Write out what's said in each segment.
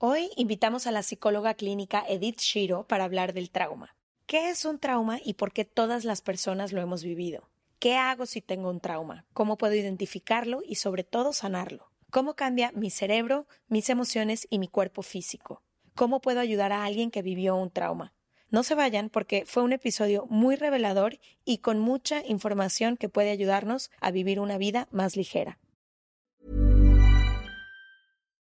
Hoy invitamos a la psicóloga clínica Edith Shiro para hablar del trauma. ¿Qué es un trauma y por qué todas las personas lo hemos vivido? ¿Qué hago si tengo un trauma? ¿Cómo puedo identificarlo y sobre todo sanarlo? ¿Cómo cambia mi cerebro, mis emociones y mi cuerpo físico? ¿Cómo puedo ayudar a alguien que vivió un trauma? No se vayan porque fue un episodio muy revelador y con mucha información que puede ayudarnos a vivir una vida más ligera.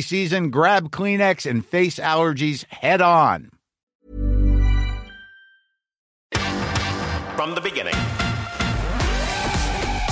season, grab Kleenex and face allergies head on. From the beginning.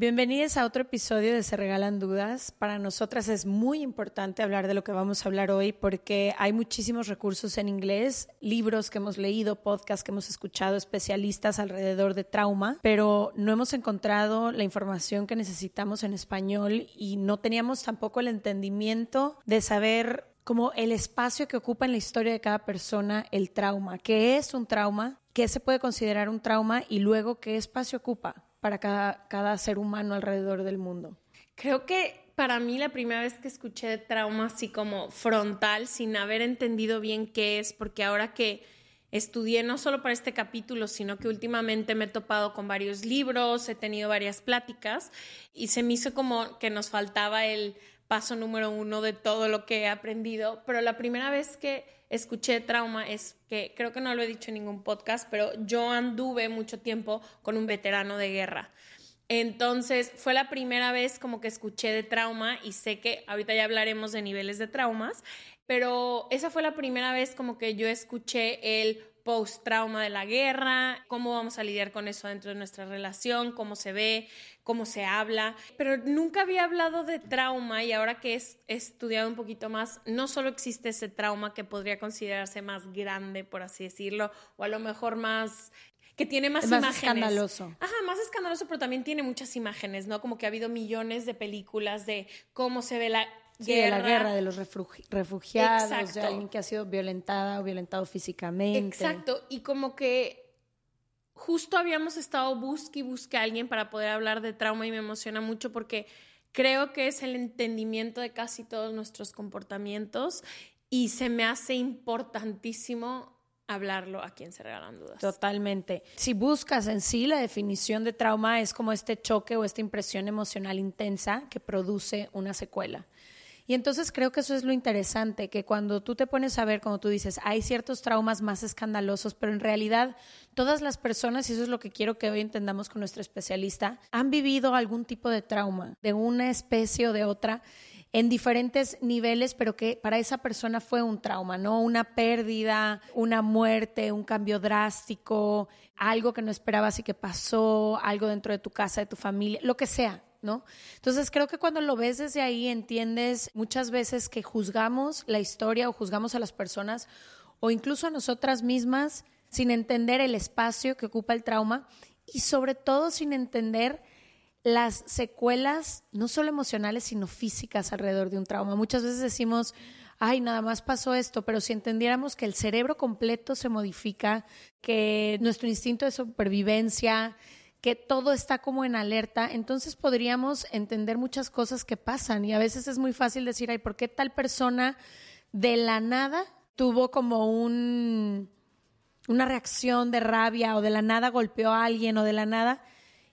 Bienvenidos a otro episodio de Se Regalan Dudas. Para nosotras es muy importante hablar de lo que vamos a hablar hoy porque hay muchísimos recursos en inglés, libros que hemos leído, podcasts que hemos escuchado, especialistas alrededor de trauma, pero no hemos encontrado la información que necesitamos en español y no teníamos tampoco el entendimiento de saber como el espacio que ocupa en la historia de cada persona el trauma, qué es un trauma, qué se puede considerar un trauma y luego qué espacio ocupa para cada, ser humano alrededor del mundo. Creo que para mí la primera vez que escuché trauma así como frontal, sin haber entendido bien qué es, porque ahora que estudié no solo para este capítulo, sino que últimamente me he topado con varios libros, he tenido varias pláticas y se me hizo como que nos faltaba el paso número uno de todo lo que he aprendido, pero la primera vez que escuché trauma es que creo que no lo he dicho en ningún podcast, pero yo anduve mucho tiempo con un veterano de guerra. Entonces fue la primera vez como que escuché de trauma y sé que ahorita ya hablaremos de niveles de traumas, pero esa fue la primera vez como que yo escuché el post-trauma de la guerra, cómo vamos a lidiar con eso dentro de nuestra relación, cómo se ve, cómo se habla, pero nunca había hablado de trauma y ahora que he estudiado un poquito más, no solo existe ese trauma que podría considerarse más grande, por así decirlo, o a lo mejor más que tiene más, Es más imágenes. escandaloso. Ajá, más escandaloso, pero también tiene muchas imágenes, ¿no? Como que ha habido millones de películas de cómo se ve la Sí, de la guerra, de los refugi- refugiados, de Exacto. alguien que ha sido violentada o violentado físicamente. Exacto, y como que justo habíamos estado busque y busque a alguien para poder hablar de trauma y me emociona mucho porque creo que es el entendimiento de casi todos nuestros comportamientos y se me hace importantísimo hablarlo a quien se regalan dudas. Totalmente. Si buscas en sí la definición de trauma es como este choque o esta impresión emocional intensa que produce una secuela. Y entonces creo que eso es lo interesante, que cuando tú te pones a ver, como tú dices, hay ciertos traumas más escandalosos, pero en realidad todas las personas, y eso es lo que quiero que hoy entendamos con nuestra especialista, han vivido algún tipo de trauma, de una especie o de otra, en diferentes niveles, pero que para esa persona fue un trauma, ¿no? Una pérdida, una muerte, un cambio drástico, algo que no esperabas y que pasó, algo dentro de tu casa, de tu familia, lo que sea, Entonces creo que cuando lo ves desde ahí entiendes muchas veces que juzgamos la historia o juzgamos a las personas o incluso a nosotras mismas sin entender el espacio que ocupa el trauma y sobre todo sin entender las secuelas, no solo emocionales, sino físicas alrededor de un trauma. Muchas veces decimos, ay, nada más pasó esto, pero si entendiéramos que el cerebro completo se modifica, que nuestro instinto de supervivencia, que todo está como en alerta, entonces podríamos entender muchas cosas que pasan y a veces es muy fácil decir, ay, ¿por qué tal persona de la nada tuvo como un una reacción de rabia o de la nada golpeó a alguien o de la nada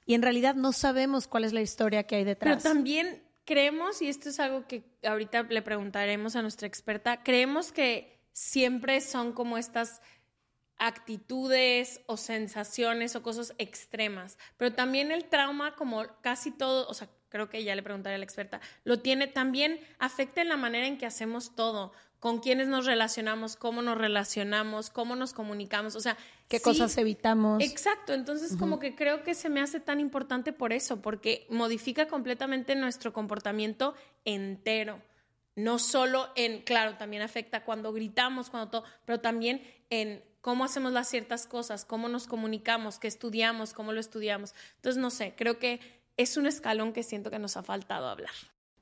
y en realidad no sabemos cuál es la historia que hay detrás. Pero también creemos, y esto es algo que ahorita le preguntaremos a nuestra experta, creemos que siempre son como estas actitudes o sensaciones o cosas extremas, pero también el trauma, como casi todo, o sea, creo que ya le preguntaré a la experta, lo tiene, también afecta en la manera en que hacemos todo con quiénes nos relacionamos, cómo nos relacionamos, cómo nos comunicamos, o sea, qué cosas evitamos. Exacto, entonces como que creo que se me hace tan importante por eso, porque modifica completamente nuestro comportamiento entero. No solo en, claro, también afecta cuando gritamos, cuando todo, pero también en cómo hacemos las ciertas cosas, cómo nos comunicamos, qué estudiamos, cómo lo estudiamos. Entonces, no sé, creo que es un escalón que siento que nos ha faltado hablar.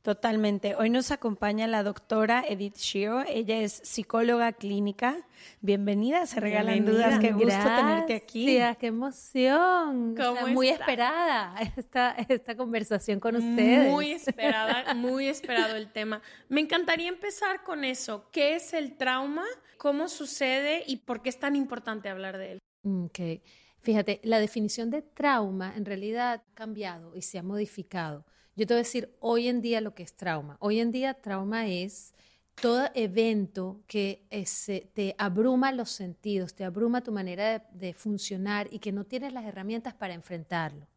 Totalmente. Hoy nos acompaña la doctora Edith Shiro. Ella es psicóloga clínica. Bienvenida, se regalan dudas. Qué gusto tenerte aquí. Qué emoción. muy esperada esta, esta conversación con ustedes. Muy esperada, muy esperado el tema. Me encantaría empezar con eso. ¿Qué es el trauma? ¿Cómo sucede? ¿Y por qué es tan importante hablar de él? Ok. Fíjate, la definición de trauma en realidad ha cambiado y se ha modificado. Yo te voy a decir hoy en día lo que es trauma. Hoy en día trauma es todo evento que te abruma los sentidos, te abruma tu manera de, funcionar y que no tienes las herramientas para enfrentarlo.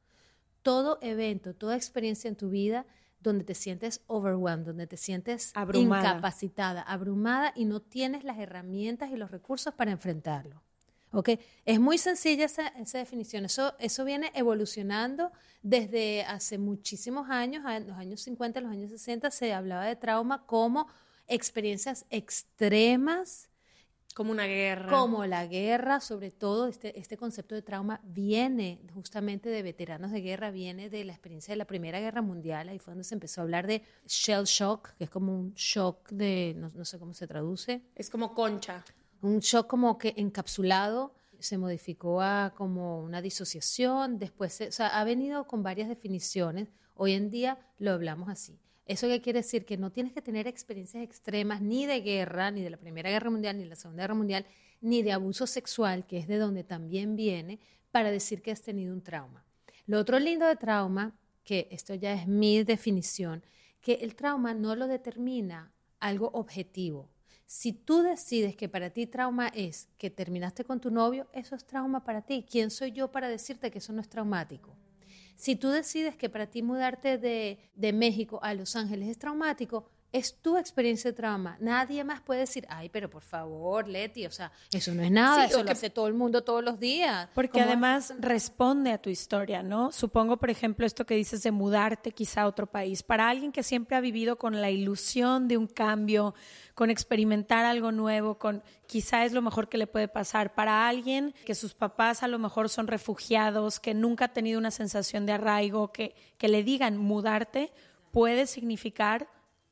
Todo evento, toda experiencia en tu vida donde te sientes overwhelmed, donde te sientes incapacitada, abrumada y no tienes las herramientas y los recursos para enfrentarlo. ¿Okay? Es muy sencilla esa, definición. Eso, eso viene evolucionando desde hace muchísimos años. En los años 50, los años 60 se hablaba de trauma como experiencias extremas. Como una guerra. Como la guerra, sobre todo este, este concepto de trauma viene justamente de veteranos de guerra, viene de la experiencia de la Primera Guerra Mundial. Ahí fue donde se empezó a hablar de shell shock, que es como un shock de, no, no sé cómo se traduce. Es como concha un shock como que encapsulado se modificó a como una disociación, después, o sea, ha venido con varias definiciones, hoy en día lo hablamos así. ¿Eso qué quiere decir? Que no tienes que tener experiencias extremas ni de guerra, ni de la Primera Guerra Mundial, ni de la Segunda Guerra Mundial, ni de abuso sexual, que es de donde también viene, para decir que has tenido un trauma. Lo otro lindo de trauma, que esto ya es mi definición, que el trauma no lo determina algo objetivo, si tú decides que para ti trauma es que terminaste con tu novio, eso es trauma para ti. ¿Quién soy yo para decirte que eso no es traumático? Si tú decides que para ti mudarte de, de México a Los Ángeles es traumático, es tu experiencia de trauma. Nadie más puede decir, ay, pero por favor, Leti, o sea, eso no es nada, eso lo hace todo el mundo todos los días. Porque además responde a tu historia, ¿no? Supongo, por ejemplo, esto que dices de mudarte quizá a otro país. Para alguien que siempre ha vivido con la ilusión de un cambio, con experimentar algo nuevo, con quizá es lo mejor que le puede pasar. Para alguien que sus papás a lo mejor son refugiados, que nunca ha tenido una sensación de arraigo, que, que le digan mudarte, puede significar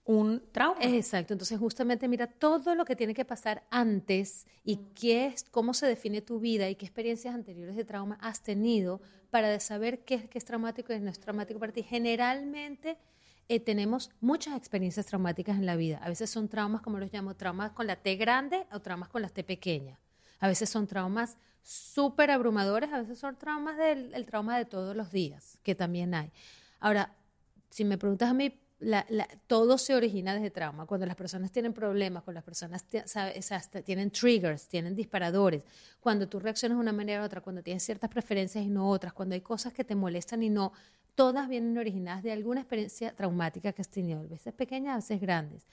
un trauma. Exacto, entonces justamente mira todo lo que tiene que pasar antes y qué es, cómo se define tu vida y qué experiencias anteriores de trauma has tenido para saber qué, qué es traumático y qué no es traumático para ti. Generalmente eh, tenemos muchas experiencias traumáticas en la vida. A veces son traumas, como los llamo, traumas con la T grande o traumas con la T pequeña. A veces son traumas súper abrumadores, a veces son traumas del el trauma de todos los días, que también hay. Ahora, si me preguntas a mí, todo se origina desde trauma. Cuando las personas tienen problemas, cuando las personas tienen triggers, tienen disparadores, cuando tú reaccionas de una manera u otra, cuando tienes ciertas preferencias y no otras, cuando hay cosas que te molestan y no, todas vienen originadas de alguna experiencia traumática que has tenido, a veces pequeñas, a veces grandes.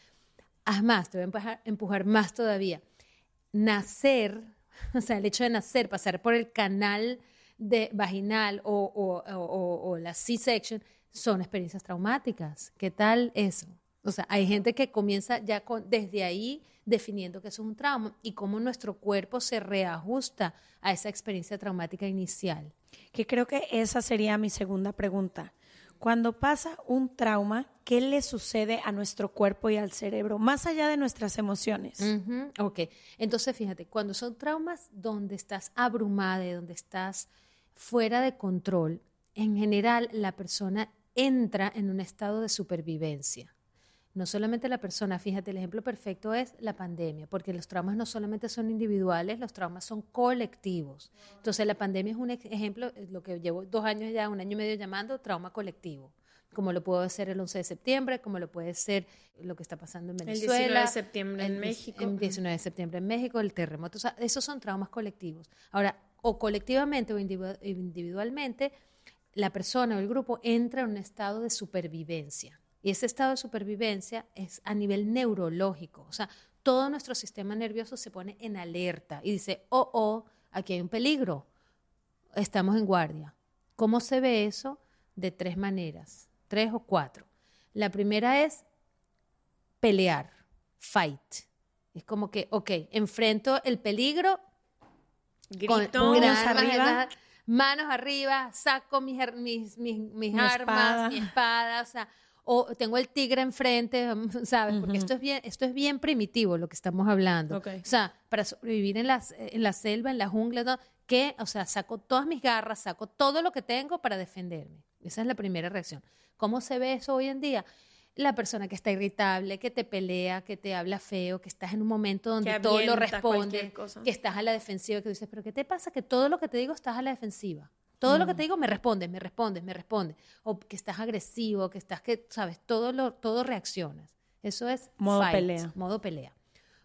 Haz más, te voy a empujar, más todavía. Nacer, o sea, el hecho de nacer, pasar por el canal de vaginal o, o la C-section, son experiencias traumáticas. ¿Qué tal eso? O sea, hay gente que comienza ya con, desde ahí definiendo que eso es un trauma y cómo nuestro cuerpo se reajusta a esa experiencia traumática inicial. Que creo que esa sería mi segunda pregunta. Cuando pasa un trauma, ¿qué le sucede a nuestro cuerpo y al cerebro, más allá de nuestras emociones? Ujú, Ok, entonces fíjate, cuando son traumas donde estás abrumada, donde estás fuera de control, en general la persona entra en un estado de supervivencia. No solamente la persona, fíjate, el ejemplo perfecto es la pandemia, porque los traumas no solamente son individuales, los traumas son colectivos. Entonces la pandemia es un ejemplo, es lo que llevo dos años ya, un año y medio llamando trauma colectivo, como lo puede ser el 11 de septiembre, como lo puede ser lo que está pasando en El Venezuela. 19 de septiembre en el- México. El 19 de septiembre en México, el terremoto, o sea, esos son traumas colectivos. Ahora, o colectivamente o individu- individualmente, la persona o el grupo entra en un estado de supervivencia. Y ese estado de supervivencia es a nivel neurológico. O sea, todo nuestro sistema nervioso se pone en alerta y dice, oh, oh, aquí hay un peligro. Estamos en guardia. ¿Cómo se ve eso? De tres maneras, tres o cuatro. La primera es pelear, fight. Es como que, ok, enfrento el peligro, con Grito. con armas, arriba. Manos arriba, saco mis, mis, mis, mis armas, espada. mi espada, o sea, o tengo el tigre enfrente, ¿sabes? Porque esto es bien, esto es bien primitivo lo que estamos hablando. O sea, para sobrevivir en, las, en la selva, en la jungla, ¿no? que, o sea, saco todas mis garras, saco todo lo que tengo para defenderme. Esa es la primera reacción. ¿Cómo se ve eso hoy en día? La persona que está irritable, que te pelea, que te habla feo, que estás en un momento donde todo lo responde, que estás a la defensiva, que dices, pero ¿qué te pasa? Que todo lo que te digo estás a la defensiva. Todo lo que te digo me respondes, me respondes, me respondes. O que estás agresivo, que estás, que, sabes, todo, lo, todo reaccionas. Eso es Modo fight, pelea. Modo pelea.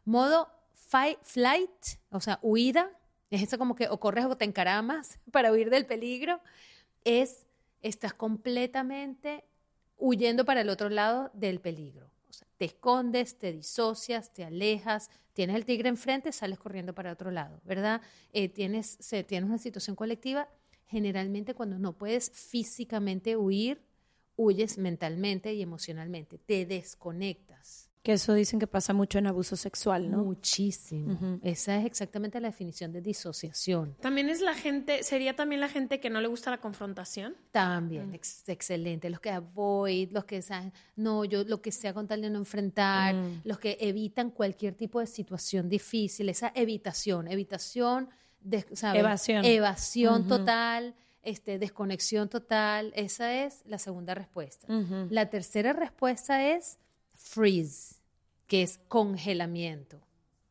Modo fight, flight, o sea, huida, es eso como que o corres o te encaramas para huir del peligro, es estás completamente huyendo para el otro lado del peligro. O sea, te escondes, te disocias, te alejas, tienes el tigre enfrente, sales corriendo para otro lado, ¿verdad? Eh, tienes, se, tienes una situación colectiva, generalmente cuando no puedes físicamente huir, huyes mentalmente y emocionalmente, te desconectas. Que eso dicen que pasa mucho en abuso sexual, ¿no? Muchísimo. Esa es exactamente la definición de disociación. También es la gente, sería también la gente que no le gusta la confrontación. También, ex- excelente. Los que avoid, los que saben, no, yo lo que sea con tal de no enfrentar, los que evitan cualquier tipo de situación difícil, esa evitación, evitación, de, ¿sabes? Evasión. Evasión total, este, desconexión total. Esa es la segunda respuesta. La tercera respuesta es freeze, que es congelamiento.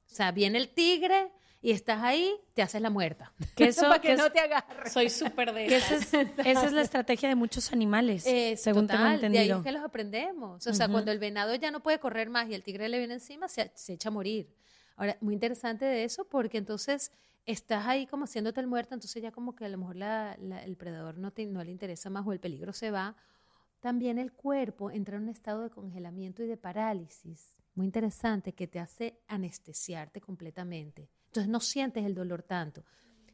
O sea, viene el tigre y estás ahí, te haces la muerta. Que eso- para que, que no te agarre. Soy súper de esas. esa, es, esa es la estrategia de muchos animales, Eh, según tengo total, De ahí entendido. es que los aprendemos. O sea, cuando el venado ya no puede correr más y el tigre le viene encima, se, se echa a morir. Ahora, muy interesante de eso porque entonces estás ahí como haciéndote el muerto, entonces ya como que a lo mejor la- la- el predador no, te, no le interesa más o el peligro se va. También el cuerpo entra en un estado de congelamiento y de parálisis. Muy interesante que te hace anestesiarte completamente. Entonces no sientes el dolor tanto.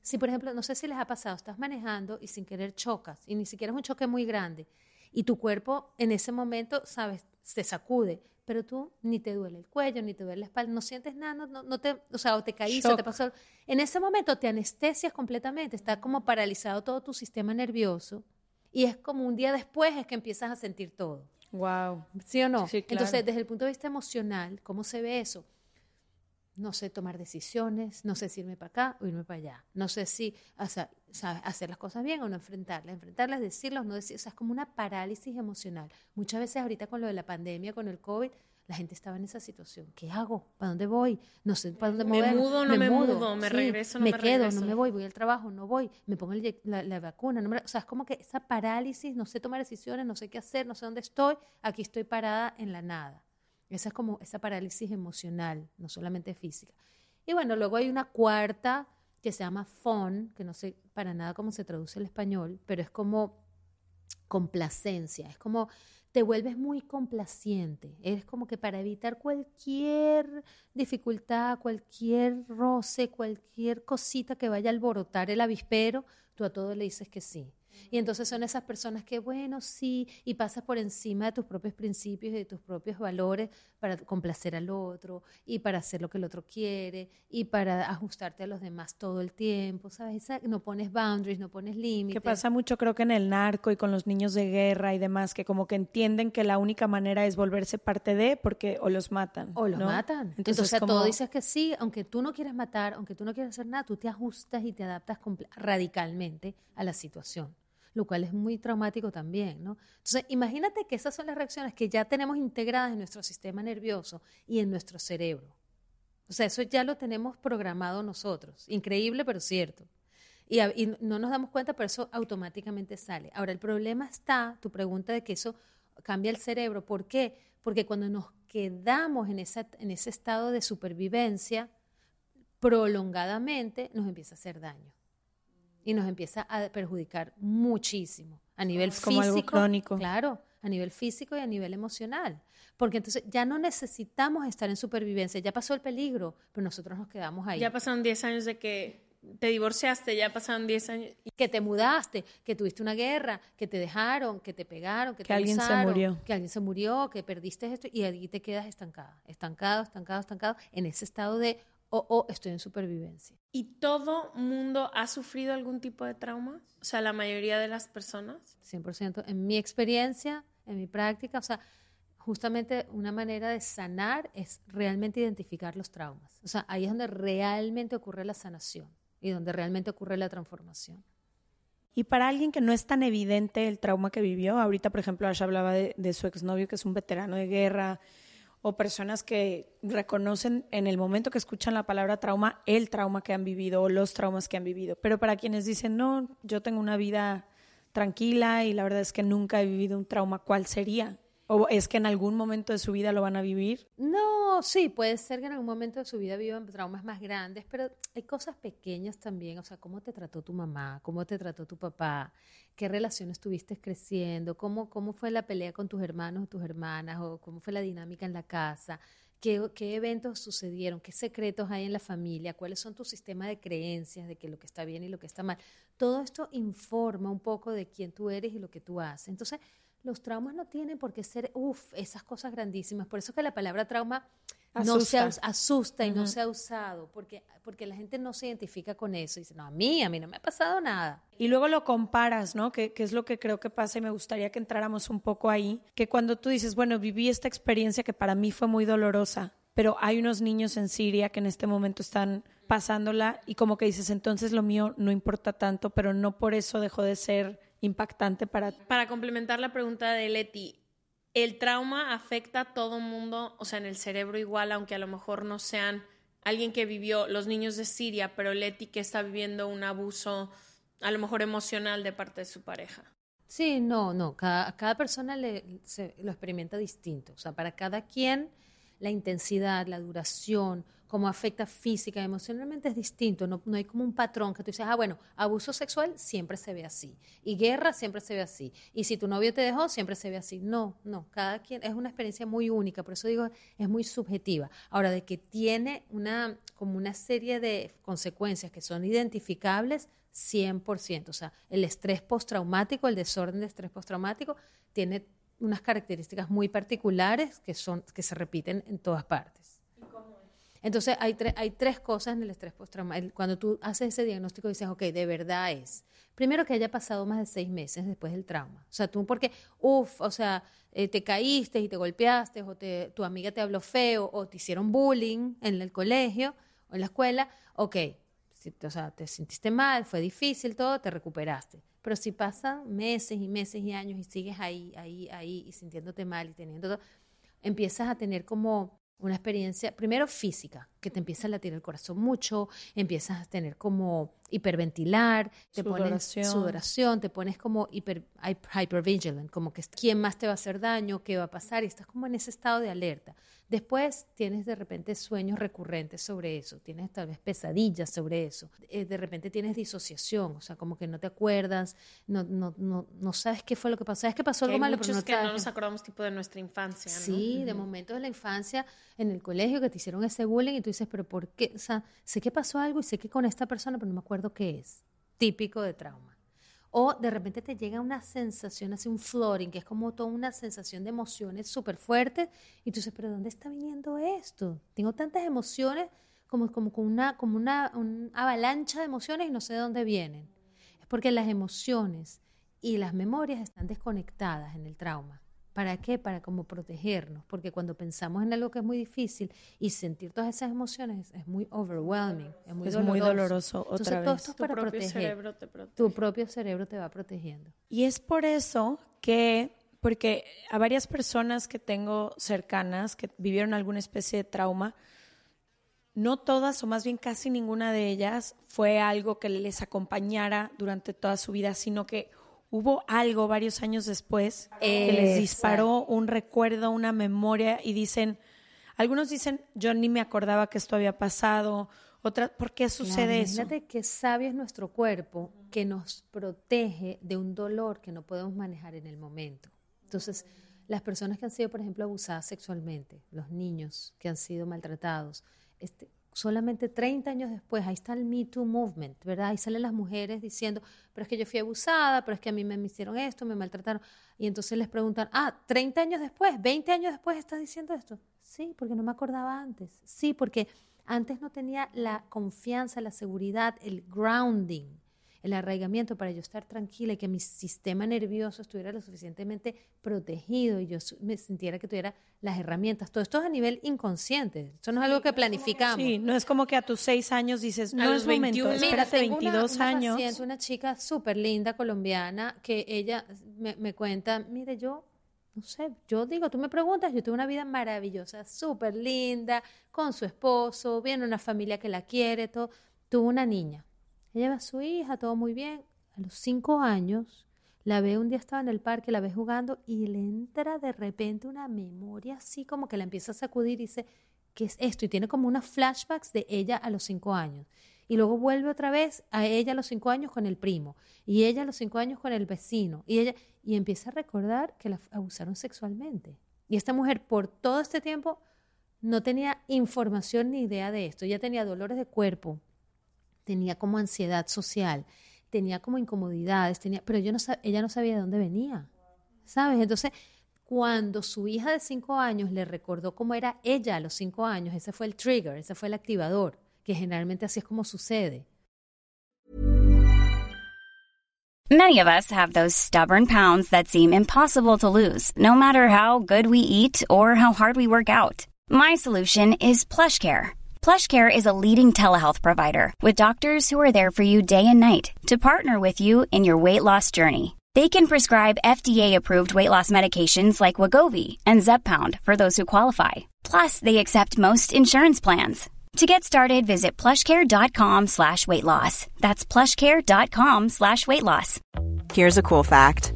Si, por ejemplo, no sé si les ha pasado, estás manejando y sin querer chocas, y ni siquiera es un choque muy grande, y tu cuerpo en ese momento, sabes, se sacude, pero tú ni te duele el cuello, ni te duele la espalda, no sientes nada, no, no- no te, o sea, o te caíste, o te pasó. En ese momento te anestesias completamente, está como paralizado todo tu sistema nervioso, y es como un día después es que empiezas a sentir todo. Wow. ¿Sí o no? Sí, claro. Entonces, desde el punto de vista emocional, ¿cómo se ve eso? No sé tomar decisiones, no sé si irme para acá o irme para allá. No sé si o sea, hacer las cosas bien o no enfrentarlas. Enfrentarlas, decirlas, no decir. O sea, es como una parálisis emocional. Muchas veces ahorita con lo de la pandemia, con el COVID, la gente estaba en esa situación. ¿Qué hago? ¿Para dónde voy? No sé para dónde Me moverme. mudo, no me mudo, me regreso, no me quedo, regreso. no me voy, voy al trabajo, no voy, me pongo el la, la vacuna. no me- o sea, es como que esa parálisis, no sé tomar decisiones, no sé qué hacer, no sé dónde estoy, aquí estoy parada en la nada. Esa es como esa parálisis emocional, no solamente física. Y bueno, luego hay una cuarta que se llama FON, que no sé para nada cómo se traduce al español, pero es como complacencia, es como te vuelves muy complaciente, eres como que para evitar cualquier dificultad, cualquier roce, cualquier cosita que vaya a alborotar el avispero, tú a todo le dices que sí. Y entonces son esas personas que, bueno, sí, y pasas por encima de tus propios principios y de tus propios valores para complacer al otro y para hacer lo que el otro quiere y para ajustarte a los demás todo el tiempo, ¿sabes? No pones boundaries, no pones límites. Que pasa mucho creo que en el narco y con los niños de guerra y demás, que como que entienden que la única manera es volverse parte de porque o los matan. O los matan. Entonces, todo dices que sí, aunque tú no quieras matar, aunque tú no quieras hacer nada, tú te ajustas y te adaptas radicalmente a la situación lo cual es muy traumático también, ¿no? Entonces, imagínate que esas son las reacciones que ya tenemos integradas en nuestro sistema nervioso y en nuestro cerebro. O sea, eso ya lo tenemos programado nosotros. Increíble, pero cierto. Y, no nos damos cuenta, pero eso automáticamente sale. Ahora, el problema está, tu pregunta de que eso cambia el cerebro. ¿Por qué? Porque cuando nos quedamos en, esa, en ese estado de supervivencia, prolongadamente nos empieza a hacer daño y nos empieza a perjudicar muchísimo a nivel físico. Como algo crónico. Claro, a nivel físico y a nivel emocional. Porque entonces ya no necesitamos estar en supervivencia, ya pasó el peligro, pero nosotros nos quedamos ahí. Ya pasaron 10 años de que te divorciaste, ya pasaron 10 años. Que te mudaste, que tuviste una guerra, que te dejaron, que te pegaron, que, que alguien se murió. Que alguien se murió, que perdiste esto y allí te quedas estancada, estancado, estancado, estancado, en ese estado de o, estoy en supervivencia. ¿Y todo mundo ha sufrido algún tipo de trauma? O sea, la mayoría de las personas. 100%. En mi experiencia, en mi práctica, o sea, justamente una manera de sanar es realmente identificar los traumas. O sea, ahí es donde realmente ocurre la sanación y donde realmente ocurre la transformación. Y para alguien que no es tan evidente el trauma que vivió, ahorita, por ejemplo, Asha hablaba de, de su exnovio, que es un veterano de guerra, o personas que reconocen en el momento que escuchan la palabra trauma el trauma que han vivido o los traumas que han vivido. Pero para quienes dicen, no, yo tengo una vida tranquila y la verdad es que nunca he vivido un trauma, ¿cuál sería? ¿O es que en algún momento de su vida lo van a vivir? No, sí, puede ser que en algún momento de su vida vivan traumas más grandes, pero hay cosas pequeñas también, o sea, cómo te trató tu mamá, cómo te trató tu papá, qué relaciones tuviste creciendo, cómo, cómo fue la pelea con tus hermanos o tus hermanas, o cómo fue la dinámica en la casa, qué, qué eventos sucedieron, qué secretos hay en la familia, cuáles son tus sistemas de creencias de que lo que está bien y lo que está mal. Todo esto informa un poco de quién tú eres y lo que tú haces. Entonces, los traumas no tienen por qué ser, uff, esas cosas grandísimas. Por eso que la palabra trauma asusta. no se asusta y no se ha usado, porque, porque la gente no se identifica con eso. Y dice, no, a mí, a mí no me ha pasado nada. Y luego lo comparas, ¿no? Que, que es lo que creo que pasa y me gustaría que entráramos un poco ahí. Que cuando tú dices, bueno, viví esta experiencia que para mí fue muy dolorosa, pero hay unos niños en Siria que en este momento están pasándola y como que dices, entonces lo mío no importa tanto, pero no por eso dejó de ser impactante para... Para complementar la pregunta de Leti, ¿el trauma afecta a todo mundo, o sea, en el cerebro igual, aunque a lo mejor no sean alguien que vivió los niños de Siria, pero Leti que está viviendo un abuso a lo mejor emocional de parte de su pareja? Sí, no, no, cada, cada persona le, lo experimenta distinto, o sea, para cada quien la intensidad, la duración, cómo afecta física emocionalmente es distinto. No, no, hay como un patrón que tú dices, ah, bueno, abuso sexual siempre se ve así. Y guerra siempre se ve así. Y si tu novio te dejó, siempre se ve así. No, no. Cada quien es una experiencia muy única. Por eso digo, es muy subjetiva. Ahora, de que tiene una, como una serie de consecuencias que son identificables, 100%. O sea, el estrés postraumático, el desorden de estrés postraumático, tiene unas características muy particulares que, son, que se repiten en todas partes. Entonces, hay, hay tres cosas en el estrés postraumático. Cuando tú haces ese diagnóstico, dices, ok, de verdad es. Primero, que haya pasado más de seis meses después del trauma. O sea, tú, porque, uff, o sea, eh, te caíste y te golpeaste, o tu amiga te habló feo, o te hicieron bullying en el colegio o en la escuela, ok, o sea, te sentiste mal, fue difícil, todo, te recuperaste. Pero si pasan meses y meses y años y sigues ahí, ahí, ahí, y sintiéndote mal y teniendo todo, empiezas a tener como una experiencia, primero física, que te empieza a latir el corazón mucho, empiezas a tener como hiperventilar, te sudoración. pones sudoración, te pones como hiper, hypervigilant, como que quién más te va a hacer daño, qué va a pasar, y estás como en ese estado de alerta. Después tienes de repente sueños recurrentes sobre eso, tienes tal vez pesadillas sobre eso, eh, de repente tienes disociación, o sea, como que no te acuerdas, no, no, no, no sabes qué fue lo que pasó, sabes que pasó algo malo, pero no, que no nos acordamos tipo de nuestra infancia. ¿no? Sí, de momentos de la infancia en el colegio que te hicieron ese bullying y tú dices, pero ¿por qué? O sea, sé que pasó algo y sé que con esta persona, pero no me acuerdo qué es. Típico de trauma. O de repente te llega una sensación, así un flooding, que es como toda una sensación de emociones súper fuertes. Y tú dices, pero ¿dónde está viniendo esto? Tengo tantas emociones como, como, una, como una, una avalancha de emociones y no sé de dónde vienen. Es porque las emociones y las memorias están desconectadas en el trauma. ¿Para qué? Para como protegernos, porque cuando pensamos en algo que es muy difícil y sentir todas esas emociones es muy overwhelming, es muy es doloroso. muy doloroso otra Entonces, vez. todo esto es Tu para propio proteger. cerebro te protege. Tu propio cerebro te va protegiendo. Y es por eso que, porque a varias personas que tengo cercanas que vivieron alguna especie de trauma, no todas, o más bien casi ninguna de ellas, fue algo que les acompañara durante toda su vida, sino que hubo algo varios años después que les Exacto. disparó un recuerdo, una memoria y dicen, algunos dicen, yo ni me acordaba que esto había pasado, otras, ¿por qué sucede Claro, eso? Imagínate qué sabio es nuestro cuerpo que nos protege de un dolor que no podemos manejar en el momento. Entonces, las personas que han sido, por ejemplo, abusadas sexualmente, los niños que han sido maltratados, este, solamente 30 años después, ahí está el Me Too Movement, ¿verdad? Ahí salen las mujeres diciendo, pero es que yo fui abusada, pero es que a mí me hicieron esto, me maltrataron. Y entonces les preguntan, ah, 30 años después, 20 años después estás diciendo esto. Sí, porque no me acordaba antes. Sí, porque antes no tenía la confianza, la seguridad, el grounding, el arraigamiento para yo estar tranquila y que mi sistema nervioso estuviera lo suficientemente protegido y yo me sintiera que tuviera las herramientas. Todo esto es a nivel inconsciente. Esto no es algo que planificamos. Sí, no es como que a tus seis años dices, no los es momento, 21. espérate tengo una- 22 una años. paciente, una chica súper linda colombiana que ella me, me cuenta, mire, yo, no sé, yo digo, tú me preguntas, yo tuve una vida maravillosa, súper linda, con su esposo, viene una familia que la quiere, todo. Tuvo una niña. Ella lleva a su hija, todo muy bien. A los cinco años, la ve un día estaba en el parque, la ve jugando y le entra de repente una memoria así como que la empieza a sacudir y dice, ¿qué es esto? Y tiene como unos flashbacks de ella a los cinco años. Y luego vuelve otra vez a ella a los cinco años con el primo. Y ella a los cinco años con el vecino. Y ella y empieza a recordar que la abusaron sexualmente. Y esta mujer por todo este tiempo no tenía información ni idea de esto. Ella tenía dolores de cuerpo, tenía como ansiedad social, tenía como incomodidades, tenía, pero yo no ella no sabía de dónde venía, ¿sabes? Entonces, cuando su hija de cinco años le recordó cómo era ella a los cinco años, ese fue el trigger, ese fue el activador, que generalmente así es como sucede. Many of us have those stubborn pounds that seem impossible to lose, no matter how good we eat or how hard we work out. My solution is PlushCare. PlushCare is a leading telehealth provider with doctors who are there for you day and night to partner with you in your weight loss journey. They can prescribe FDA-approved weight loss medications like Wagovi and Zepbound for those who qualify. Plus, they accept most insurance plans. To get started, visit plushcare.com slash weight loss. That's plushcare.com slash weight loss. Here's a cool fact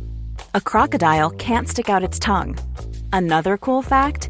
a crocodile can't stick out its tongue. Another cool fact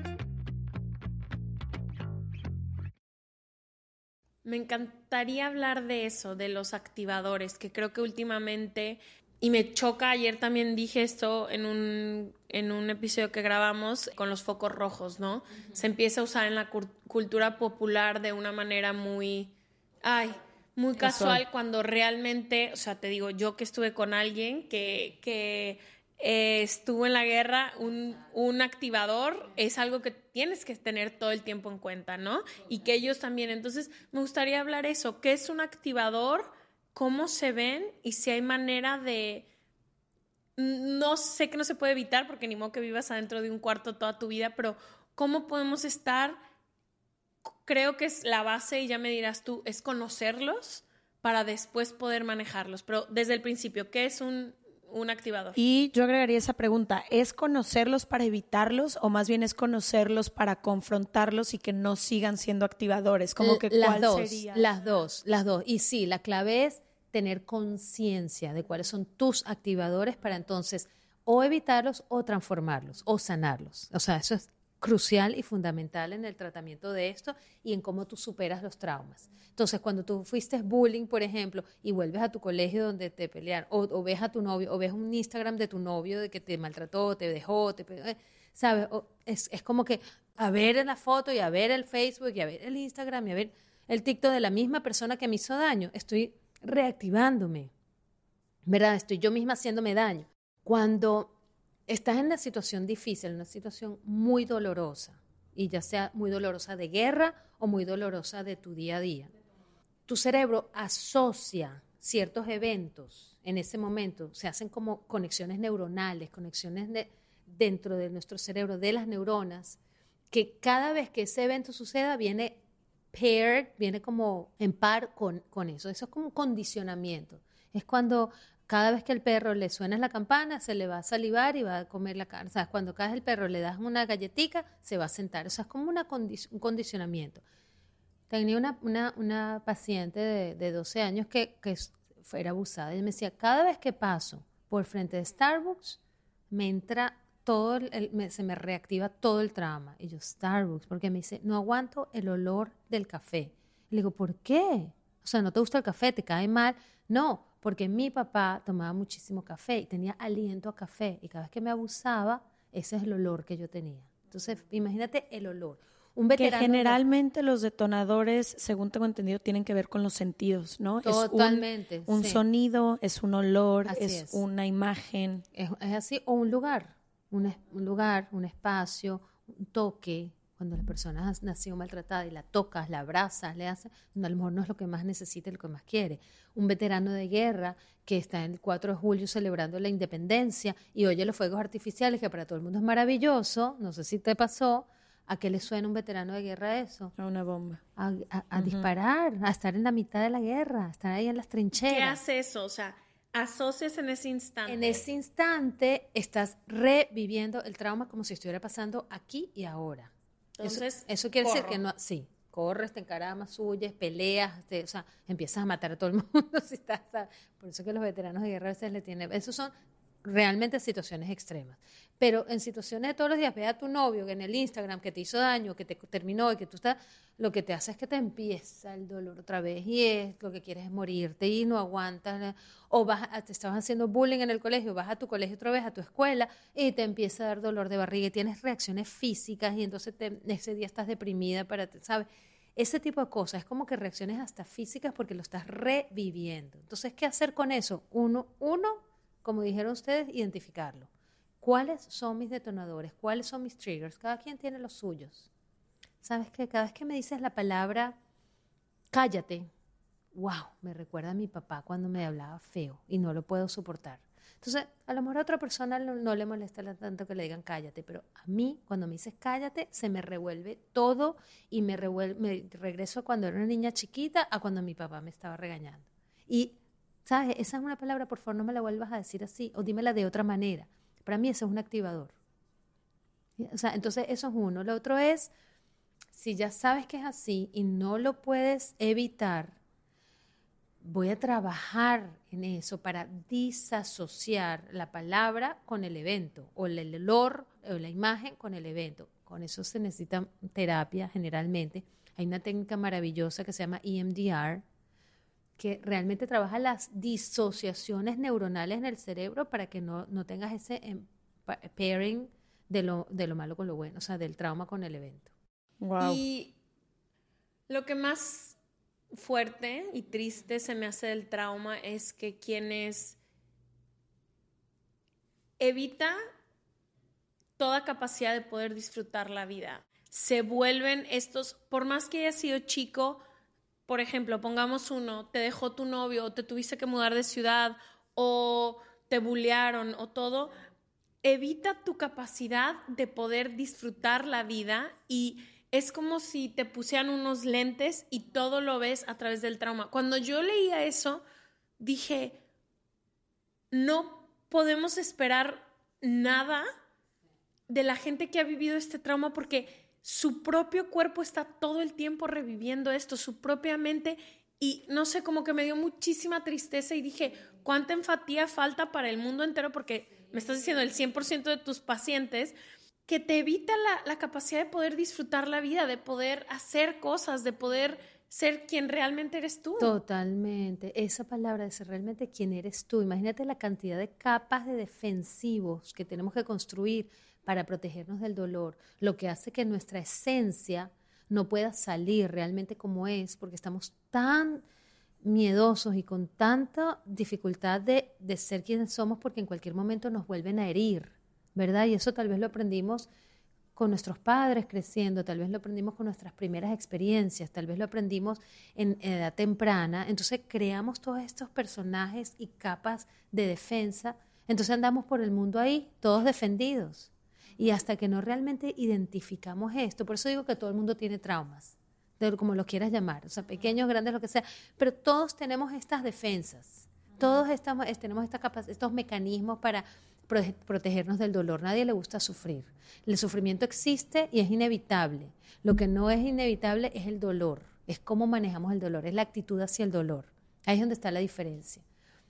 Me encantaría hablar de eso, de los activadores, que creo que últimamente, y me choca, ayer también dije esto en un, en un episodio que grabamos con los focos rojos, ¿no? Se empieza a usar en la cultura popular de una manera muy, ay, muy casual, cuando realmente, o sea, te digo, yo que estuve con alguien que, que eh, estuvo en la guerra, un, un, activador es algo que tienes que tener todo el tiempo en cuenta, ¿no? Y que ellos también. Entonces, me gustaría hablar eso. ¿Qué es un activador? ¿Cómo se ven? Y si hay manera de... No sé que no se puede evitar porque ni modo que vivas adentro de un cuarto toda tu vida, pero ¿cómo podemos estar? Creo que es la base, y ya me dirás tú, es conocerlos para después poder manejarlos. Pero desde el principio, ¿qué es un un activador. Y yo agregaría esa pregunta, ¿es conocerlos para evitarlos o más bien es conocerlos para confrontarlos y que no sigan siendo activadores? Como que las ¿cuál dos, sería? Las dos, las dos. Y sí, la clave es tener conciencia de cuáles son tus activadores para entonces o evitarlos o transformarlos o sanarlos. O sea, eso es crucial y fundamental en el tratamiento de esto y en cómo tú superas los traumas. Entonces, cuando tú fuiste bullying, por ejemplo, y vuelves a tu colegio donde te pelearon, o, ves a tu novio, o ves un Instagram de tu novio de que te maltrató, te dejó, te, eh, ¿sabes? es, es como que a ver la foto y a ver el Facebook y a ver el Instagram y a ver el TikTok de la misma persona que me hizo daño. Estoy reactivándome, ¿verdad? Estoy yo misma haciéndome daño. Cuando estás en una situación difícil, una situación muy dolorosa, y ya sea muy dolorosa de guerra o muy dolorosa de tu día a día, tu cerebro asocia ciertos eventos en ese momento, se hacen como conexiones neuronales, conexiones dentro de nuestro cerebro, de las neuronas, que cada vez que ese evento suceda viene paired, viene como en par con, con eso. Eso es como un condicionamiento. Es cuando cada vez que el perro le suena la campana, se le va a salivar y va a comer la carne. O sea, cuando vez el perro le das una galletica, se va a sentar. O sea, es como una un condicionamiento. Tenía una, una, una paciente de, de, 12 años que, que era abusada y me decía, cada vez que paso por frente de Starbucks, me entra todo, el, se me reactiva todo el trauma. Y yo, Starbucks, porque me dice, no aguanto el olor del café. le digo, ¿por qué? O sea, ¿no te gusta el café? ¿Te cae mal? No, porque mi papá tomaba muchísimo café y tenía aliento a café y cada vez que me abusaba, ese es el olor que yo tenía. Entonces, imagínate el olor. Un veterano que generalmente los detonadores, según tengo entendido, tienen que ver con los sentidos, ¿no? Totalmente. Es un, sonido, es un olor, es, una imagen. Es, así, o un lugar, un, un lugar, un espacio, un toque, cuando la persona ha nacido maltratada y la tocas, la abrazas, le haces, a lo mejor no es lo que más necesita y lo que más quiere. Un veterano de guerra que está en el 4 de julio celebrando la independencia y oye los fuegos artificiales, que para todo el mundo es maravilloso, no sé si te pasó, ¿a qué le suena un veterano de guerra eso? A una bomba. A, disparar, a estar en la mitad de la guerra, a estar ahí en las trincheras. ¿Qué hace eso? O sea, asocias en ese instante. En ese instante estás reviviendo el trauma como si estuviera pasando aquí y ahora. Entonces, eso, quiere decir que no, sí, corres, te encaramas, huyes, peleas, o sea, empiezas a matar a todo el mundo. si estás, por eso que los veteranos de guerra a veces le tienen, esos son realmente situaciones extremas. Pero en situaciones de todos los días, ve a tu novio que en el Instagram que te hizo daño, que te terminó y que tú estás, lo que te hace es que te empieza el dolor otra vez y es lo que quieres es morirte y no aguantas. O vas, te estabas haciendo bullying en el colegio, vas a tu colegio otra vez, a tu escuela y te empieza a dar dolor de barriga y tienes reacciones físicas y entonces ese día estás deprimida para, ¿sabes? Ese tipo de cosas, es como que reacciones hasta físicas porque lo estás reviviendo. Entonces, ¿qué hacer con eso? Uno, uno como dijeron ustedes, identificarlo. ¿Cuáles son mis detonadores? ¿Cuáles son mis triggers? Cada quien tiene los suyos. ¿Sabes qué? Cada vez que me dices la palabra cállate, wow, me recuerda a mi papá cuando me hablaba feo y no lo puedo soportar. Entonces, a lo mejor a otra persona no, le molesta tanto que le digan cállate, pero a mí, cuando me dices cállate, se me revuelve todo y me, me regreso cuando era una niña chiquita a cuando mi papá me estaba regañando. Y, ¿sabes? Esa es una palabra, por favor, no me la vuelvas a decir así o dímela de otra manera. Para mí eso es un activador. O sea, entonces eso es uno. Lo otro es, si ya sabes que es así y no lo puedes evitar, voy a trabajar en eso para disasociar la palabra con el evento o el olor o la imagen con el evento. Con eso se necesita terapia generalmente. Hay una técnica maravillosa que se llama EMDR, que realmente trabaja las disociaciones neuronales en el cerebro para que no, tengas ese em, pairing de lo, de lo malo con lo bueno, o sea, del trauma con el evento. Y lo que más fuerte y triste se me hace el trauma es que quienes evita toda capacidad de poder disfrutar la vida. Se vuelven estos, por más que haya sido chico, por ejemplo, pongamos uno, te dejó tu novio o te tuviste que mudar de ciudad o te bullearon o todo, evita tu capacidad de poder disfrutar la vida y es como si te pusieran unos lentes y todo lo ves a través del trauma. Cuando yo leía eso, dije, no podemos esperar nada de la gente que ha vivido este trauma porque su propio cuerpo está todo el tiempo reviviendo esto, su propia mente, y no sé, como que me dio muchísima tristeza y dije, ¿cuánta empatía falta para el mundo entero? Porque me estás diciendo el 100% de tus pacientes que te evita la, capacidad de poder disfrutar la vida, de poder hacer cosas, de poder ser quien realmente eres tú. Totalmente. Esa palabra de ser realmente quien eres tú. Imagínate la cantidad de capas de defensivos que tenemos que construir para protegernos del dolor, lo que hace que nuestra esencia no pueda salir realmente como es, porque estamos tan miedosos y con tanta dificultad de, de ser quienes somos porque en cualquier momento nos vuelven a herir. ¿verdad? Y eso tal vez lo aprendimos con nuestros padres creciendo, tal vez lo aprendimos con nuestras primeras experiencias, tal vez lo aprendimos en edad temprana. Entonces creamos todos estos personajes y capas de defensa. Entonces andamos por el mundo ahí, todos defendidos. Y hasta que no realmente identificamos esto, por eso digo que todo el mundo tiene traumas, como lo quieras llamar, o sea, pequeños, grandes, lo que sea, pero todos tenemos estas defensas, todos estamos, tenemos esta estos mecanismos para protegernos del dolor. Nadie le gusta sufrir. El sufrimiento existe y es inevitable. Lo que no es inevitable es el dolor, es cómo manejamos el dolor, es la actitud hacia el dolor. Ahí es donde está la diferencia.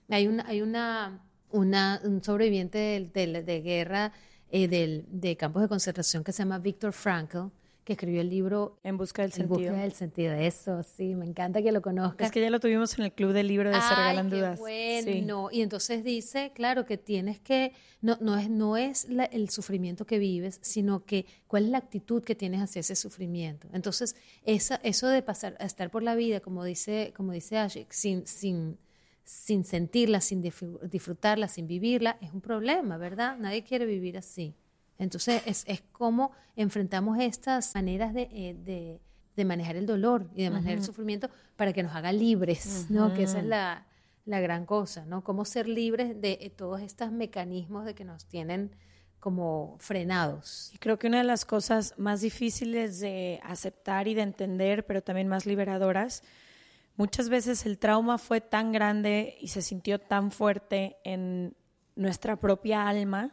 Hay una, hay una, un sobreviviente de, de, guerra eh, del, de campos de concentración que se llama Viktor Frankl, que escribió el libro En busca del sentido. En busca del sentido, eso, sí, me encanta que lo conozcas. Es que ya lo tuvimos en el club del libro de Se Regalan Dudas. Bueno, y entonces dice, claro, que tienes que, no, no es, no es el sufrimiento que vives, sino que cuál es la actitud que tienes hacia ese sufrimiento. Entonces, esa, eso de pasar a estar por la vida, como dice, como dice Ashik, sin, sin, sin sentirla, sin disfrutarla, sin vivirla, es un problema, ¿verdad? Nadie quiere vivir así. Entonces, es, es como enfrentamos estas maneras de, eh, de, manejar el dolor y de manejar el sufrimiento para que nos haga libres, ¿no? Que esa es la, la, gran cosa, ¿no? Cómo ser libres de eh, todos estos mecanismos de que nos tienen como frenados. Y creo que una de las cosas más difíciles de aceptar y de entender, pero también más liberadoras, muchas veces el trauma fue tan grande y se sintió tan fuerte en nuestra propia alma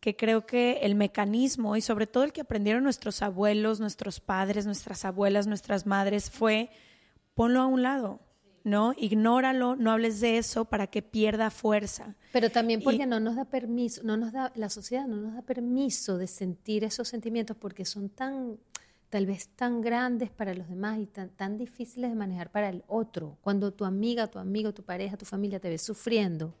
que creo que el mecanismo y sobre todo el que aprendieron nuestros abuelos, nuestros padres, nuestras abuelas, nuestras madres fue ponlo a un lado, ¿no? Ignóralo, no hables de eso para que pierda fuerza. Pero también porque no nos da permiso, no nos da la sociedad no nos da permiso de sentir esos sentimientos porque son tan tal vez tan grandes para los demás y tan, tan difíciles de manejar para el otro. Cuando tu amiga, tu amigo, tu pareja, tu familia te ve sufriendo,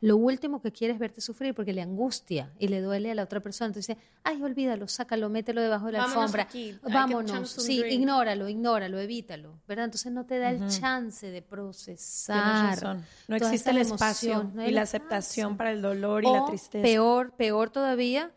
lo último que quiere es verte sufrir porque le angustia y le duele a la otra persona. Entonces dice, ay, olvídalo, sácalo, mételo debajo de la alfombra. Vámonos, sí, ignóralo, ignóralo, evítalo, ¿verdad? Entonces no te da el chance de procesar. No existe el espacio y la aceptación para el dolor y la tristeza. Peor, peor todavía,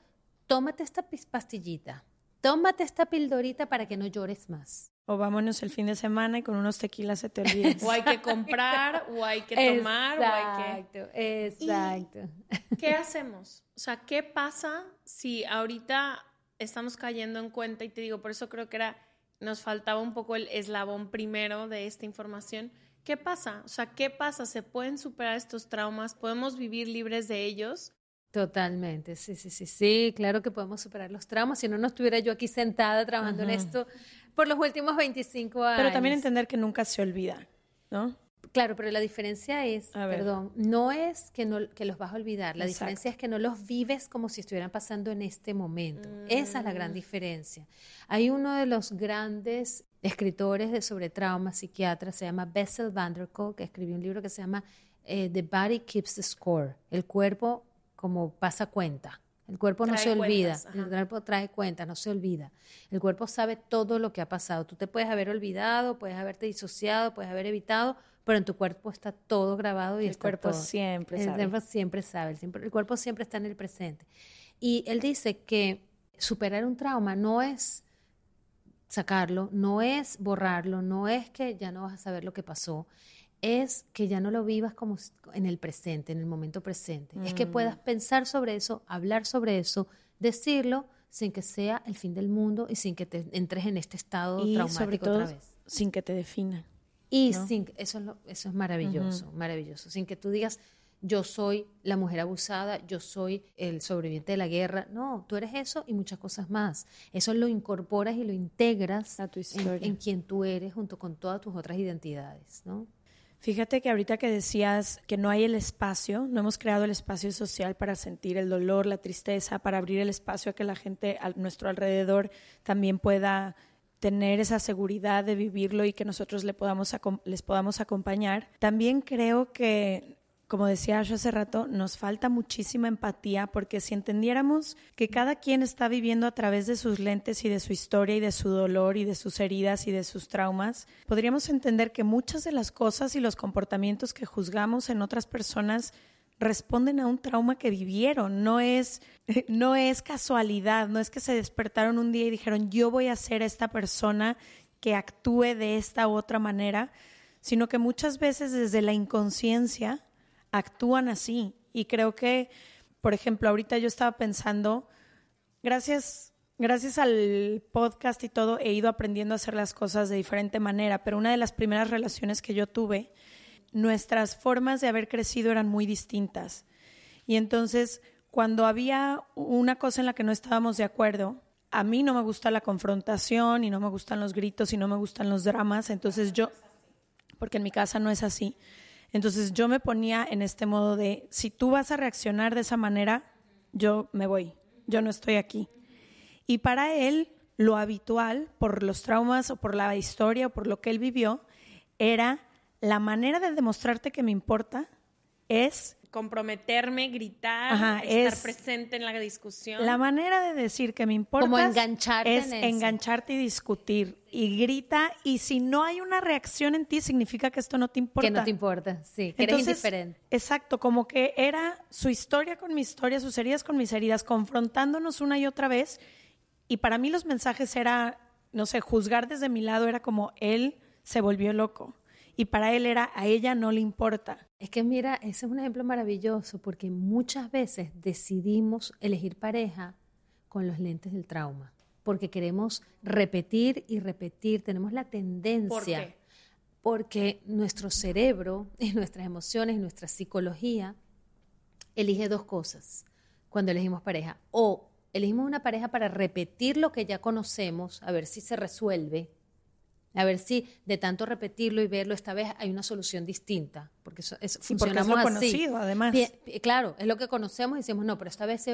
tómate esta pastillita tómate esta pildorita para que no llores más. O vámonos el fin de semana y con unos tequilas se te olvida. o hay que comprar, o hay que tomar, o hay que... Exacto, ¿Qué hacemos? O sea, ¿qué pasa si ahorita estamos cayendo en cuenta? Y te digo, por eso creo que era, nos faltaba un poco el eslabón primero de esta información. ¿Qué pasa? O sea, ¿qué pasa? ¿Se pueden superar estos traumas? ¿Podemos vivir libres de ellos? Totalmente, sí, sí, sí, sí, claro que podemos superar los traumas. Si no, no estuviera yo aquí sentada trabajando en esto por los últimos 25 años. Pero también entender que nunca se olvida, ¿no? Claro, pero la diferencia es, perdón, no es que, no, que los vas a olvidar, la diferencia es que no los vives como si estuvieran pasando en este momento. Esa es la gran mm. diferencia. Hay uno de los grandes escritores de sobre trauma, psiquiatras, se llama Bessel van der Kolk, que escribió un libro que se llama eh, The Body Keeps the Score, el cuerpo como pasa cuenta. El cuerpo no se olvida, el cuerpo trae cuenta, no se olvida. El cuerpo sabe todo lo que ha pasado. Tú te puedes haber olvidado, puedes haberte disociado, puedes haber evitado, pero en tu cuerpo está todo grabado y el cuerpo siempre el sabe. El cuerpo siempre sabe, el cuerpo siempre está en el presente. Y él dice que superar un trauma no es sacarlo, no es borrarlo, no es que ya no vas a saber lo que pasó, es que ya no lo vivas como en el presente, en el momento presente. Es que puedas mm. pensar sobre eso, hablar sobre eso, decirlo sin que sea el fin del mundo y sin que te entres en este estado y traumático sobre todo, otra vez. Sin que te defina. Y sin eso es, eso es maravilloso, maravilloso. Sin que tú digas, yo soy la mujer abusada, yo soy el sobreviviente de la guerra. No, tú eres eso y muchas cosas más. Eso lo incorporas y lo integras a tu. En, en, quien tú eres junto con todas tus otras identidades, ¿no? Fíjate que ahorita que decías que no hay el espacio, no hemos creado el espacio social para sentir el dolor, la tristeza, para abrir el espacio a que la gente a nuestro alrededor también pueda tener esa seguridad de vivirlo y que nosotros le podamos, les podamos acompañar. También creo que como decía yo hace rato, nos falta muchísima empatía porque si entendiéramos que cada quien está viviendo a través de sus lentes y de su historia y de su dolor y de sus heridas y de sus traumas, podríamos entender que muchas de las cosas y los comportamientos que juzgamos en otras personas responden a un trauma que vivieron, no es, no es casualidad, no es que se despertaron un día y dijeron yo voy a ser esta persona que actúe de esta u otra manera, sino que muchas veces desde la inconsciencia actúan así. Y creo que, por ejemplo, ahorita yo estaba pensando, gracias, gracias al podcast y todo, he ido aprendiendo a hacer las cosas de diferente manera, pero una de las primeras relaciones que yo tuve, nuestras formas de haber crecido eran muy distintas. Y entonces, cuando había una cosa en la que no estábamos de acuerdo, a mí no me gusta la confrontación y no me gustan los gritos y no me gustan los dramas, entonces yo, porque en mi casa no es así. Entonces yo me ponía en este modo de, si tú vas a reaccionar de esa manera, yo me voy, yo no estoy aquí. Y para él, lo habitual, por los traumas o por la historia o por lo que él vivió, era la manera de demostrarte que me importa es comprometerme, gritar, estar presente en la discusión. La manera de decir que me importa Como engancharte es engancharte y discutir. Y grita, y si no hay una reacción en ti, significa que esto no te importa. Que no te importa, sí, que eres indiferente. Exacto, como que era su historia con mi historia, sus heridas con mis heridas, confrontándonos una y otra vez. Y para mí los mensajes era, no sé, juzgar desde mi lado era como él se volvió loco y para él era a ella no le importa. Es que mira, ese es un ejemplo maravilloso porque muchas veces decidimos elegir pareja con los lentes del trauma, porque queremos repetir y repetir, tenemos la tendencia. ¿Por qué? Porque nuestro cerebro y nuestras emociones y nuestra psicología elige dos cosas cuando elegimos pareja. O elegimos una pareja para repetir lo que ya conocemos, a ver si se resuelve, a ver si de tanto repetirlo y verlo, esta vez hay una solución distinta. Porque eso, es, funcionamos porque es lo conocido, además. claro, es lo que conocemos y decimos, no, pero esta vez,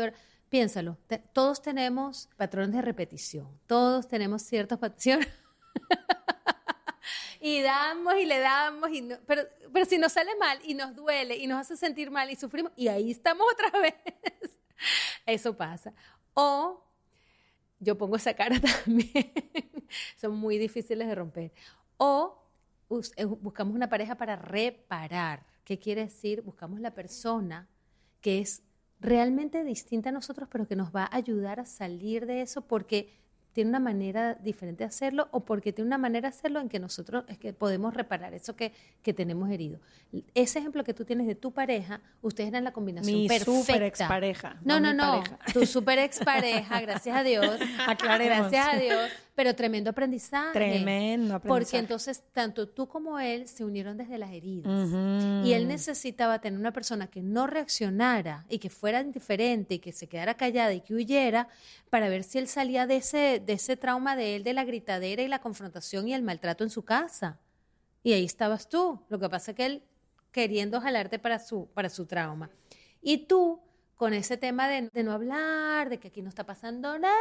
piénsalo, todos tenemos patrones de repetición, todos tenemos ciertos patrones. y damos y le damos, y pero, pero si nos sale mal y nos duele y nos hace sentir mal y sufrimos, y ahí estamos otra vez. Eso pasa. O yo pongo esa cara también. Son muy difíciles de romper. O eh, buscamos una pareja para reparar. ¿Qué quiere decir? Buscamos la persona que es realmente distinta a nosotros, pero que nos va a ayudar a salir de eso porque tiene una manera diferente de hacerlo o porque tiene una manera de hacerlo en que nosotros es que podemos reparar eso que, que tenemos herido. Ese ejemplo que tú tienes de tu pareja, ustedes eran la combinación Mi perfecta. super expareja. No, no, mi no. pareja. Tu super expareja, gracias a Dios. Aclaremos. Gracias a Dios. Pero tremendo aprendizaje. Tremendo Porque aprendizaje. entonces tanto tú como él se unieron desde las heridas. Y él necesitaba tener una persona que no reaccionara y que fuera indiferente y que se quedara callada y que huyera para ver si él salía de ese, de ese trauma de él, de la gritadera y la confrontación y el maltrato en su casa. Y ahí estabas tú. Lo que pasa es que él queriendo jalarte para su, para su trauma. Y tú con ese tema de, de no hablar, de que aquí no está pasando nada,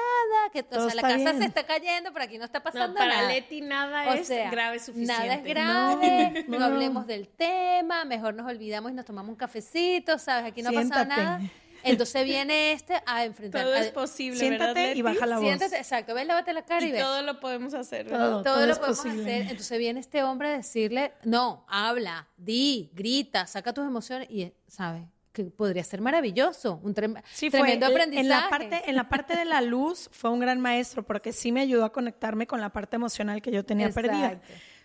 que o Todo sea, la casa bien. se está cayendo, pero aquí no está No, pasando para nada. Leti nada O es sea, grave suficiente. Nada es grave, no, No. hablemos del tema, mejor nos olvidamos y nos tomamos un cafecito, ¿sabes? Aquí no ha pasado Siéntate. nada. Entonces viene este a enfrentar. Todo es posible, Siéntate ¿verdad, y Leti? baja la voz. Siéntate, exacto, ves, lávate la cara y, Y ves. todo lo podemos hacer. Todo. ¿verdad? Todo lo es podemos posible. hacer. Entonces viene este hombre a decirle, no, habla, di, grita, saca tus emociones y, ¿sabes? Que podría ser maravilloso, un trem- Sí, fue tremendo el- aprendizaje. En la, parte, en la parte de la luz fue un gran maestro porque sí me ayudó a conectarme con la parte emocional que yo tenía perdida.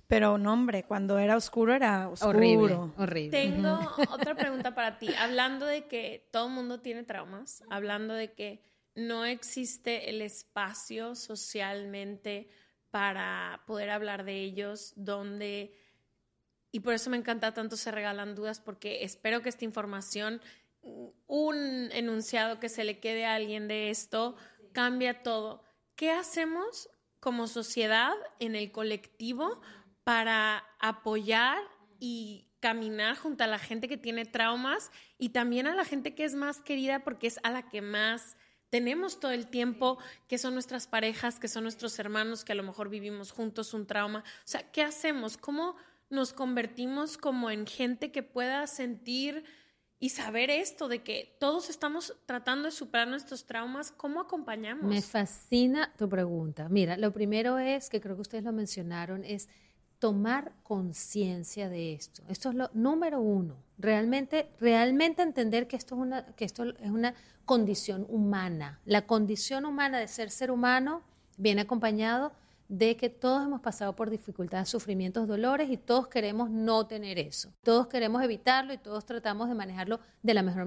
Pero no, hombre, cuando era oscuro era oscuro. horrible, horrible. Tengo otra pregunta para ti. Hablando de que todo el mundo tiene traumas, hablando de que no existe el espacio socialmente para poder hablar de ellos, donde, y por eso me encanta tanto se regalan dudas, porque espero que esta información, un enunciado que se le quede a alguien de esto, cambia todo. ¿Qué hacemos como sociedad en el colectivo para apoyar y caminar junto a la gente que tiene traumas y también a la gente que es más querida porque es a la que más tenemos todo el tiempo, que son nuestras parejas, que son nuestros hermanos, que a lo mejor vivimos juntos un trauma. O sea, ¿qué hacemos? ¿Cómo nos convertimos como en gente que pueda sentir y saber esto de que todos estamos tratando de superar nuestros traumas? ¿Cómo acompañamos? Me fascina tu pregunta. Mira, lo primero es, que creo que ustedes lo mencionaron, es tomar conciencia de esto. Esto es lo número uno. Realmente, realmente entender que esto es una, que esto es una condición humana. La condición humana de ser ser humano viene acompañado de que todos hemos pasado por dificultades, sufrimientos, dolores y todos queremos no tener eso. Todos queremos evitarlo y todos tratamos de manejarlo de la mejor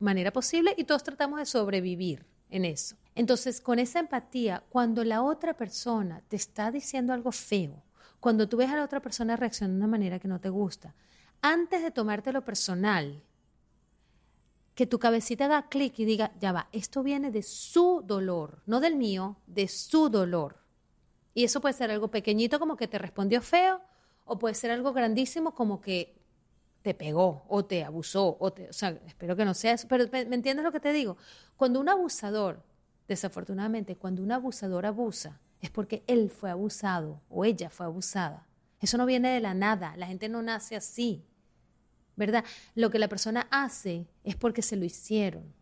manera, posible y todos tratamos de sobrevivir en eso. Entonces, con esa empatía, cuando la otra persona te está diciendo algo feo, cuando tú ves a la otra persona reaccionar de una manera que no te gusta, antes de tomártelo personal, que tu cabecita haga clic y diga, ya va, esto viene de su dolor, no del mío, de su dolor. Y eso puede ser algo pequeñito como que te respondió feo, o puede ser algo grandísimo como que te pegó o te abusó, o, te, o sea, espero que no sea eso, pero ¿me, me entiendes lo que te digo? Cuando un abusador, desafortunadamente, cuando un abusador abusa, es porque él fue abusado o ella fue abusada. Eso no viene de la nada, la gente no nace así, ¿verdad? Lo que la persona hace es porque se lo hicieron.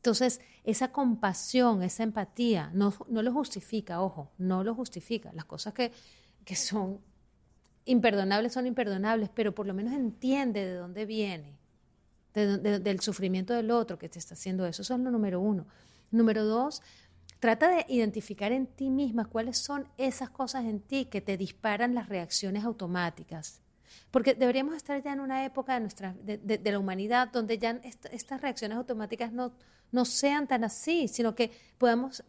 Entonces, esa compasión, esa empatía, no, no lo justifica, ojo, no lo justifica. Las cosas que, que son imperdonables son imperdonables, pero por lo menos entiende de dónde viene, de- de- del sufrimiento del otro que te está haciendo eso. Eso es lo número uno. Número dos, trata de identificar en ti misma cuáles son esas cosas en ti que te disparan las reacciones automáticas. Porque deberíamos estar ya en una época de, nuestra, de, la humanidad donde ya est- estas reacciones automáticas no, no sean tan así, sino que podamos,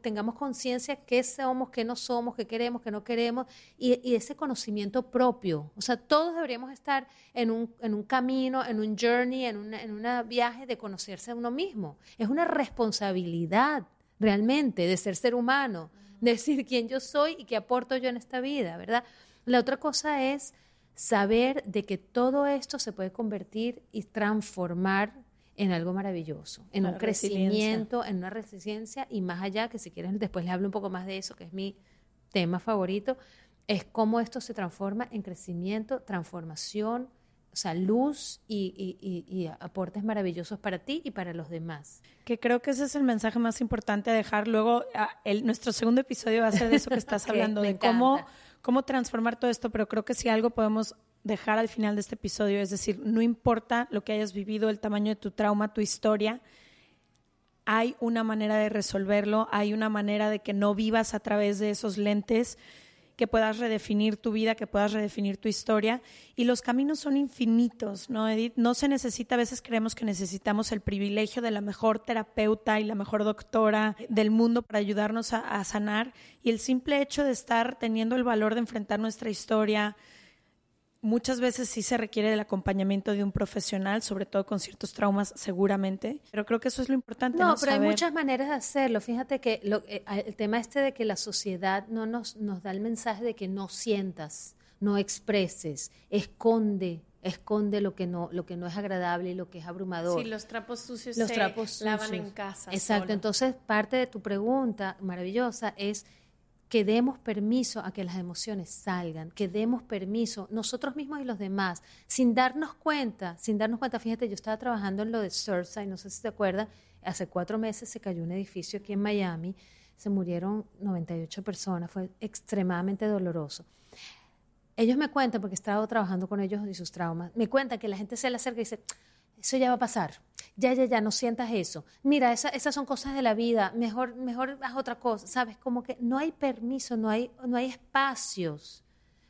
tengamos conciencia qué somos, qué no somos, qué queremos, qué no queremos, y, ese conocimiento propio. O sea, todos deberíamos estar en un, en un camino, en un journey, en un en viaje de conocerse a uno mismo. Es una responsabilidad realmente de ser ser humano, de decir quién yo soy y qué aporto yo en esta vida, ¿verdad? La otra cosa es saber de que todo esto se puede convertir y transformar en algo maravilloso, en un crecimiento, en una resiliencia y más allá, que si quieren después les hablo un poco más de eso, que es mi tema favorito, es cómo esto se transforma en crecimiento, transformación, o sea, luz y, y- y- y aportes maravillosos para ti y para los demás. Que creo que ese es el mensaje más importante a dejar. Luego, el, nuestro segundo episodio va a ser de eso que estás hablando, de cómo, cómo transformar todo esto, pero creo que si algo podemos dejar al final de este episodio, es decir, no importa lo que hayas vivido, el tamaño de tu trauma, tu historia, hay una manera de resolverlo, hay una manera de que no vivas a través de esos lentes, que puedas redefinir tu vida, que puedas redefinir tu historia. Y los caminos son infinitos, ¿no, Edith? No se necesita, a veces creemos que necesitamos el privilegio de la mejor terapeuta y la mejor doctora del mundo para ayudarnos a, a sanar. Y el simple hecho de estar teniendo el valor de enfrentar nuestra historia, Muchas veces sí se requiere del acompañamiento de un profesional, sobre todo con ciertos traumas, seguramente. Pero creo que eso es lo importante. No, pero hay muchas maneras de hacerlo. Fíjate que lo, eh, el tema este de que la sociedad no nos, nos da el mensaje de que no sientas, no expreses, esconde, esconde lo que no lo que no es agradable y lo que es abrumador. Sí, los trapos sucios los se trapos lavan en casa. Exacto. solo. Entonces, parte de tu pregunta maravillosa es que demos permiso a que las emociones salgan, que demos permiso nosotros mismos y los demás, sin darnos cuenta, sin darnos cuenta. Fíjate, yo estaba trabajando en lo de Surfside, no sé si te acuerdas, hace cuatro meses se cayó un edificio aquí en Miami, se murieron 98 personas, fue extremadamente doloroso. Ellos me cuentan, porque he estado trabajando con ellos y sus traumas, me cuentan que la gente se le acerca y dice, eso ya va a pasar. Ya, ya, ya, no sientas eso. Mira, esa, esas son cosas de la vida. Mejor, mejor haz otra cosa. ¿Sabes? Como que no hay permiso, no hay, no hay espacios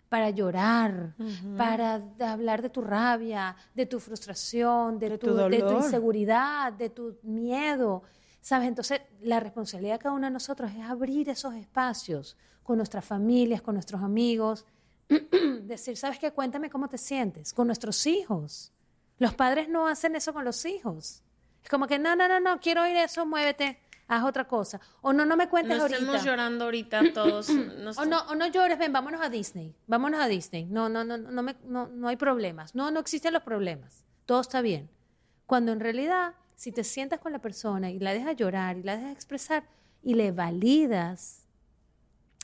para llorar, para hablar de tu rabia, de tu frustración, de, De tu, tu de tu inseguridad, de tu miedo. ¿Sabes? Entonces, la responsabilidad de cada uno de nosotros es abrir esos espacios con nuestras familias, con nuestros amigos. Decir, ¿sabes qué? Cuéntame cómo te sientes. Con nuestros hijos. Los padres no hacen eso con los hijos. Es como que, no, no, no, no, quiero oír eso, muévete, haz otra cosa. O no, no me cuentes No ahorita. llorando ahorita todos. no O no, o no llores, ven, vámonos a Disney. Vámonos a Disney. No, no, no, no, me- no, no hay problemas. No, no existen los problemas. Todo está bien. Cuando en realidad, si te sientas con la persona y la dejas llorar y la dejas expresar y le validas,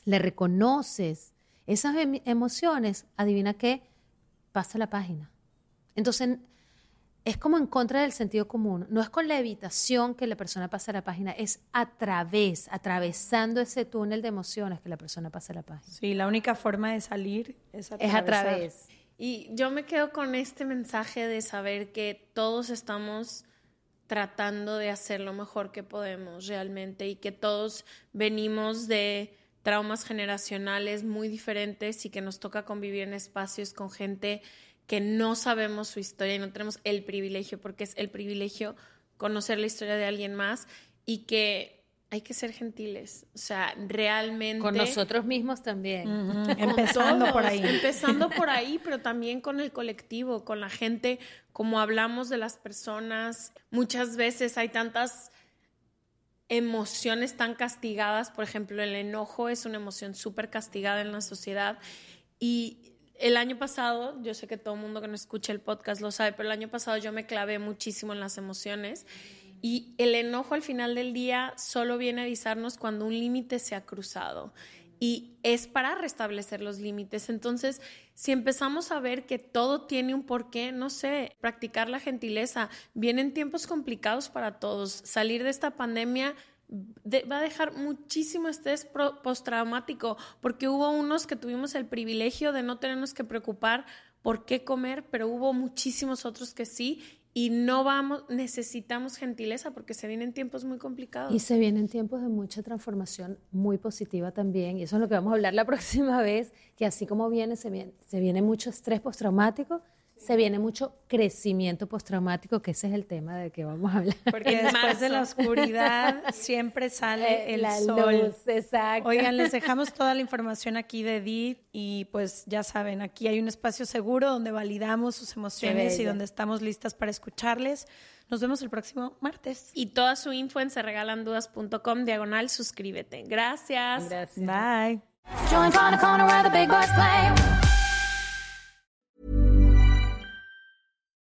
le reconoces esas em- emociones, adivina qué, pasa la página. Entonces, es como en contra del sentido común. No es con la evitación que la persona pasa la página, es a través, atravesando ese túnel de emociones que la persona pasa la página. Sí, la única forma de salir es a Es a través. Y yo me quedo con este mensaje de saber que todos estamos tratando de hacer lo mejor que podemos realmente y que todos venimos de traumas generacionales muy diferentes y que nos toca convivir en espacios con gente que no sabemos su historia y no tenemos el privilegio, porque es el privilegio conocer la historia de alguien más y que hay que ser gentiles, o sea, realmente Con nosotros mismos también. Empezando por todos, ahí. Empezando por ahí, pero también con el colectivo, con la gente, como hablamos de las personas. Muchas veces hay tantas emociones tan castigadas, por ejemplo, el enojo es una emoción súper castigada en la sociedad y el año pasado, yo sé que todo el mundo que no escucha el podcast lo sabe, pero el año pasado yo me clavé muchísimo en las emociones y el enojo al final del día solo viene a avisarnos cuando un límite se ha cruzado y es para restablecer los límites. Entonces, si empezamos a ver que todo tiene un porqué, no sé, practicar la gentileza, vienen tiempos complicados para todos. Salir de esta pandemia de- va a dejar muchísimo estrés postraumático, porque hubo unos que tuvimos el privilegio de no tenernos que preocupar por qué comer, pero hubo muchísimos otros que sí. Y no vamos, necesitamos gentileza porque se vienen tiempos muy complicados. Y se vienen tiempos de mucha transformación muy positiva también, y eso es lo que vamos a hablar la próxima vez, que así como viene, se viene, se viene mucho estrés postraumático, se viene mucho crecimiento postraumático, que ese es el tema del que vamos a hablar. Porque después de la oscuridad siempre sale Eh, el la sol. luz, exacto. Oigan, les dejamos toda la información aquí de Edith y pues ya saben, aquí hay un espacio seguro donde validamos sus emociones y donde estamos listas para escucharles. Nos vemos el próximo martes. Y toda su info en serregalandudas.com diagonal suscríbete. Gracias. Gracias. Bye.